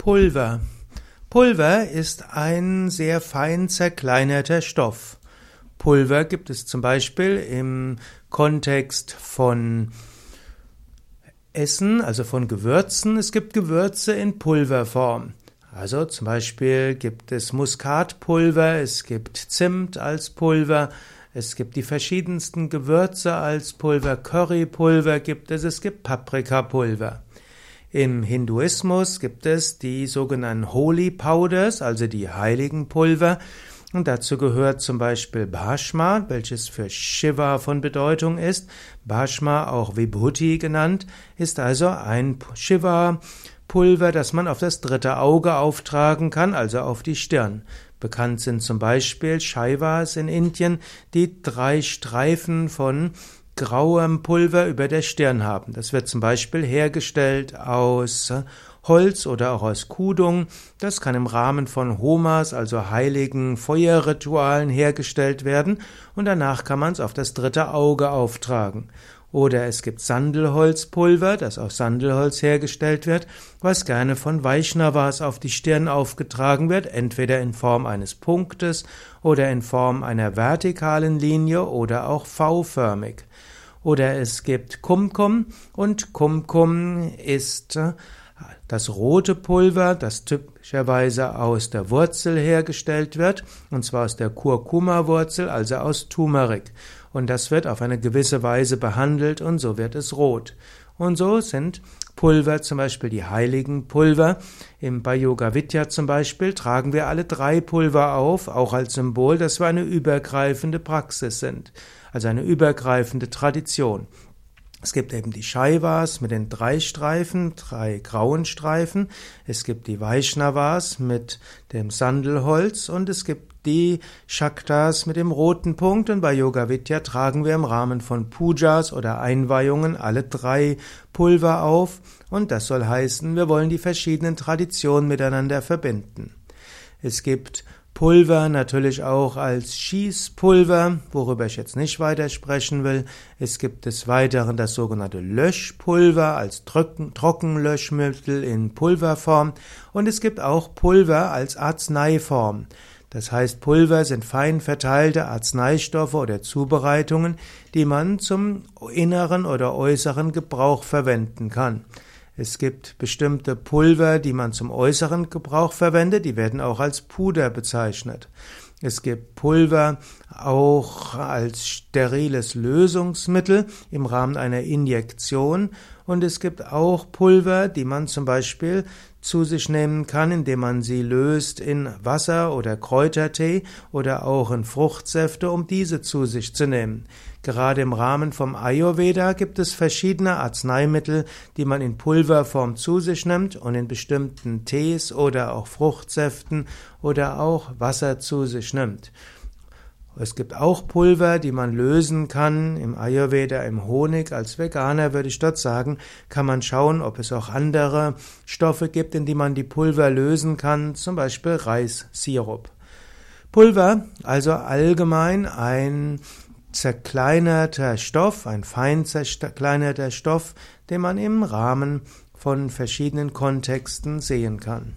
Pulver. Pulver ist ein sehr fein zerkleinerter Stoff. Pulver gibt es zum Beispiel im Kontext von Essen, also von Gewürzen. Es gibt Gewürze in Pulverform. Also zum Beispiel gibt es Muskatpulver, es gibt Zimt als Pulver, es gibt die verschiedensten Gewürze als Pulver, Currypulver gibt es, es gibt Paprikapulver. Im Hinduismus gibt es die sogenannten Holy Powders, also die heiligen Pulver. Und dazu gehört zum Beispiel Bhashma, welches für Shiva von Bedeutung ist. Bhashma, auch Vibhuti genannt, ist also ein Shiva-Pulver, das man auf das dritte Auge auftragen kann, also auf die Stirn. Bekannt sind zum Beispiel Shaivas in Indien, die drei Streifen von grauem Pulver über der Stirn haben. Das wird zum Beispiel hergestellt aus Holz oder auch aus Kudung. Das kann im Rahmen von Homas, also heiligen Feuerritualen, hergestellt werden und danach kann man es auf das dritte Auge auftragen. Oder es gibt Sandelholzpulver, das aus Sandelholz hergestellt wird, was gerne von Vaishnavas auf die Stirn aufgetragen wird, entweder in Form eines Punktes oder in Form einer vertikalen Linie oder auch V-förmig. Oder es gibt Kumkum und Kumkum ist das rote Pulver, das typischerweise aus der Wurzel hergestellt wird, und zwar aus der Kurkuma-Wurzel, also aus Turmeric. Und das wird auf eine gewisse Weise behandelt und so wird es rot. Und so sind Pulver, zum Beispiel die heiligen Pulver. Im, bei Vidya zum Beispiel tragen wir alle drei Pulver auf, auch als Symbol, dass wir eine übergreifende Praxis sind, also eine übergreifende Tradition. Es gibt eben die Shaivas mit den drei Streifen, drei grauen Streifen. Es gibt die Vaishnavas mit dem Sandelholz und es gibt die Shaktas mit dem roten Punkt. Und bei Yoga Vidya tragen wir im Rahmen von Pujas oder Einweihungen alle drei Pulver auf. Und das soll heißen, wir wollen die verschiedenen Traditionen miteinander verbinden. Es gibt Pulver natürlich auch als Schießpulver, worüber ich jetzt nicht weiter sprechen will. Es gibt des Weiteren das sogenannte Löschpulver als Trockenlöschmittel in Pulverform und es gibt auch Pulver als Arzneiform. Das heißt, Pulver sind fein verteilte Arzneistoffe oder Zubereitungen, die man zum inneren oder äußeren Gebrauch verwenden kann. Es gibt bestimmte Pulver, die man zum äußeren Gebrauch verwendet, die werden auch als Puder bezeichnet. Es gibt Pulver auch als steriles Lösungsmittel im Rahmen einer Injektion und es gibt auch Pulver, die man zum Beispiel zu sich nehmen kann, indem man sie löst in Wasser oder Kräutertee oder auch in Fruchtsäfte, um diese zu sich zu nehmen. Gerade im Rahmen vom Ayurveda gibt es verschiedene Arzneimittel, die man in Pulverform zu sich nimmt und in bestimmten Tees oder auch Fruchtsäften oder auch Wasser zu sich nimmt. Es gibt auch Pulver, die man lösen kann im Ayurveda, im Honig. Als Veganer würde ich dort sagen, kann man schauen, ob es auch andere Stoffe gibt, in die man die Pulver lösen kann, zum Beispiel Reissirup. Pulver, also allgemein ein zerkleinerter Stoff, ein fein zerkleinerter Stoff, den man im Rahmen von verschiedenen Kontexten sehen kann.